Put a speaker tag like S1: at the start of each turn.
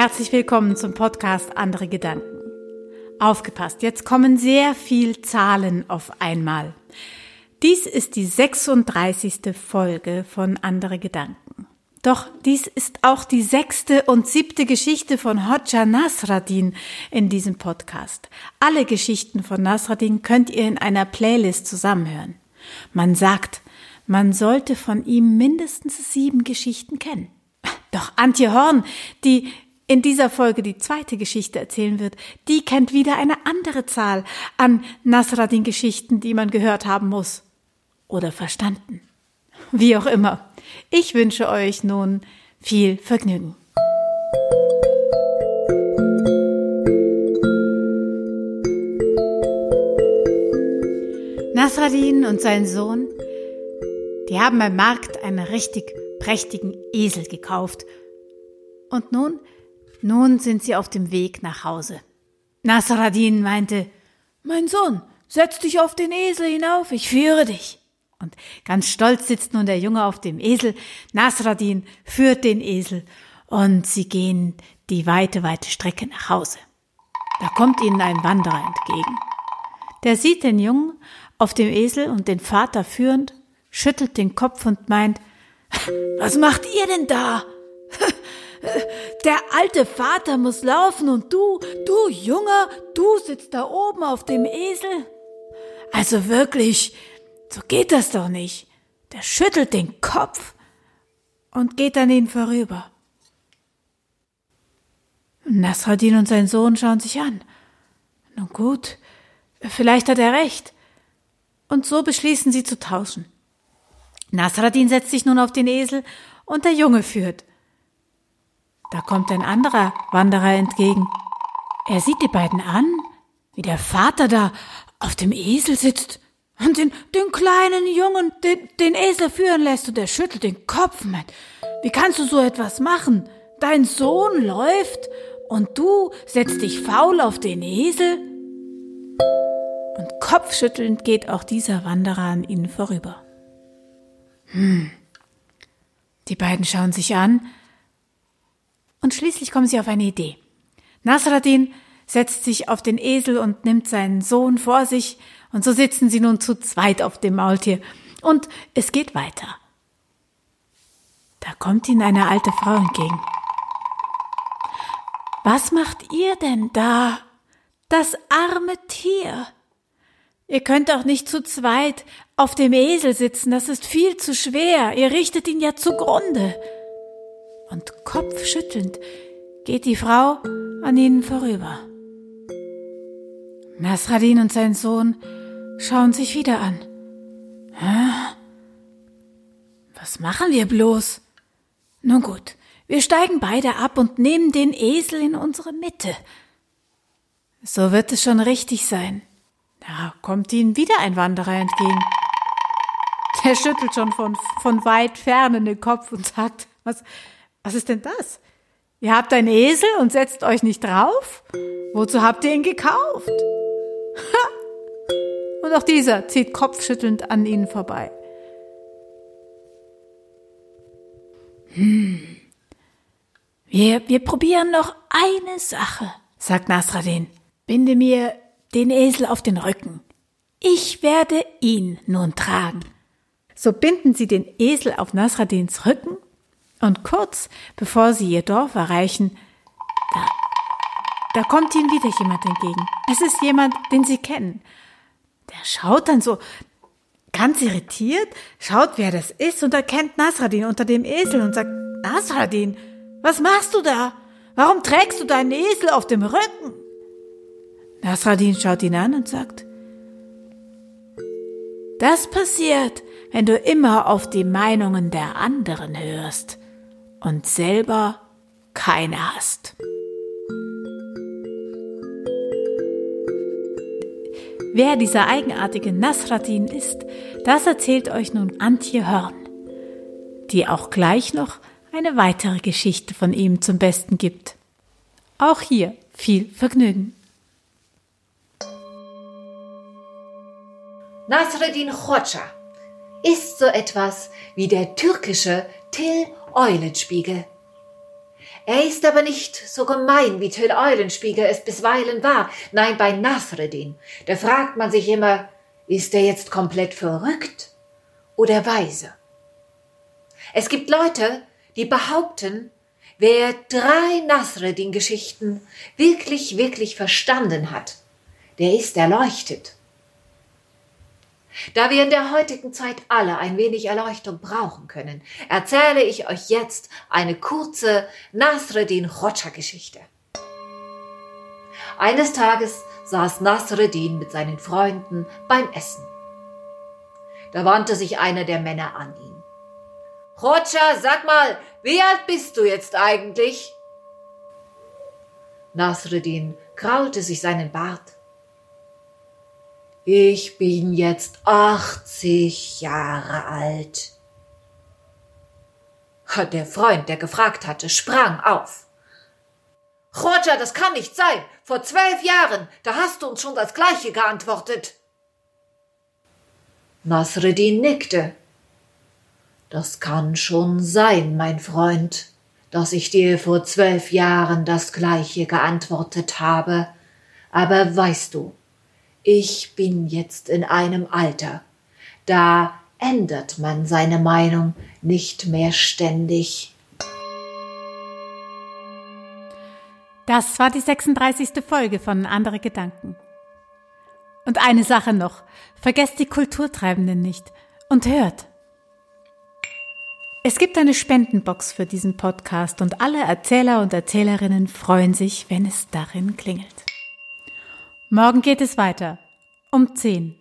S1: Herzlich willkommen zum Podcast Andere Gedanken. Aufgepasst, jetzt kommen sehr viel Zahlen auf einmal. Dies ist die 36. Folge von Andere Gedanken. Doch dies ist auch die sechste und siebte Geschichte von Hodja Nasradin in diesem Podcast. Alle Geschichten von Nasradin könnt ihr in einer Playlist zusammenhören. Man sagt, man sollte von ihm mindestens sieben Geschichten kennen. Doch Antje Horn, die in dieser Folge die zweite Geschichte erzählen wird, die kennt wieder eine andere Zahl an Nasradin-Geschichten, die man gehört haben muss. Oder verstanden. Wie auch immer. Ich wünsche euch nun viel Vergnügen. Nasradin und sein Sohn, die haben beim Markt einen richtig prächtigen Esel gekauft. Und nun nun sind sie auf dem Weg nach Hause. Nasradin meinte, Mein Sohn, setz dich auf den Esel hinauf, ich führe dich. Und ganz stolz sitzt nun der Junge auf dem Esel. Nasradin führt den Esel und sie gehen die weite, weite Strecke nach Hause. Da kommt ihnen ein Wanderer entgegen. Der sieht den Jungen auf dem Esel und den Vater führend, schüttelt den Kopf und meint, was macht ihr denn da? Der alte Vater muss laufen und du, du Junger, du sitzt da oben auf dem Esel. Also wirklich, so geht das doch nicht. Der schüttelt den Kopf und geht an ihn vorüber. Nasradin und sein Sohn schauen sich an. Nun gut, vielleicht hat er recht. Und so beschließen sie zu tauschen. Nasradin setzt sich nun auf den Esel und der Junge führt. Da kommt ein anderer Wanderer entgegen. Er sieht die beiden an, wie der Vater da auf dem Esel sitzt und den, den kleinen Jungen den, den Esel führen lässt und er schüttelt den Kopf. und meint, wie kannst du so etwas machen? Dein Sohn läuft und du setzt dich faul auf den Esel? Und kopfschüttelnd geht auch dieser Wanderer an ihnen vorüber. Hm. Die beiden schauen sich an, und schließlich kommen sie auf eine Idee. Nasradin setzt sich auf den Esel und nimmt seinen Sohn vor sich, und so sitzen sie nun zu zweit auf dem Maultier. Und es geht weiter. Da kommt ihnen eine alte Frau entgegen. Was macht ihr denn da? Das arme Tier. Ihr könnt auch nicht zu zweit auf dem Esel sitzen, das ist viel zu schwer, ihr richtet ihn ja zugrunde und kopfschüttelnd geht die Frau an ihnen vorüber. Nasradin und sein Sohn schauen sich wieder an. Hä? Was machen wir bloß? Nun gut, wir steigen beide ab und nehmen den Esel in unsere Mitte. So wird es schon richtig sein. Da kommt ihnen wieder ein Wanderer entgegen. Der schüttelt schon von, von weit ferne den Kopf und sagt, was, was ist denn das? Ihr habt einen Esel und setzt euch nicht drauf? Wozu habt ihr ihn gekauft? Ha! Und auch dieser zieht kopfschüttelnd an ihnen vorbei. Hm. Wir, wir probieren noch eine Sache, sagt Nasradin. Binde mir den Esel auf den Rücken. Ich werde ihn nun tragen. So binden sie den Esel auf Nasradins Rücken und kurz bevor sie ihr Dorf erreichen, da, da kommt ihnen wieder jemand entgegen. Es ist jemand, den sie kennen. Der schaut dann so ganz irritiert, schaut, wer das ist und erkennt Nasradin unter dem Esel und sagt, Nasradin, was machst du da? Warum trägst du deinen Esel auf dem Rücken? Nasradin schaut ihn an und sagt, das passiert, wenn du immer auf die Meinungen der anderen hörst und selber keine hast. Wer dieser eigenartige Nasradin ist, das erzählt euch nun Antje Hörn, die auch gleich noch eine weitere Geschichte von ihm zum Besten gibt. Auch hier viel Vergnügen.
S2: Nasreddin Hoxha ist so etwas wie der türkische Till Eulenspiegel. Er ist aber nicht so gemein, wie Till Eulenspiegel es bisweilen war. Nein, bei Nasreddin, da fragt man sich immer, ist er jetzt komplett verrückt oder weise? Es gibt Leute, die behaupten, wer drei Nasreddin-Geschichten wirklich, wirklich verstanden hat, der ist erleuchtet. Da wir in der heutigen Zeit alle ein wenig Erleuchtung brauchen können, erzähle ich euch jetzt eine kurze Nasreddin Hoxha Geschichte. Eines Tages saß Nasreddin mit seinen Freunden beim Essen. Da wandte sich einer der Männer an ihn. Hoxha, sag mal, wie alt bist du jetzt eigentlich? Nasreddin kraulte sich seinen Bart ich bin jetzt 80 Jahre alt. Der Freund, der gefragt hatte, sprang auf. Roger, das kann nicht sein. Vor zwölf Jahren, da hast du uns schon das Gleiche geantwortet. Nasreddin nickte. Das kann schon sein, mein Freund, dass ich dir vor zwölf Jahren das Gleiche geantwortet habe. Aber weißt du, ich bin jetzt in einem Alter, da ändert man seine Meinung nicht mehr ständig.
S1: Das war die 36. Folge von Andere Gedanken. Und eine Sache noch, vergesst die Kulturtreibenden nicht und hört. Es gibt eine Spendenbox für diesen Podcast und alle Erzähler und Erzählerinnen freuen sich, wenn es darin klingelt. Morgen geht es weiter. Um 10.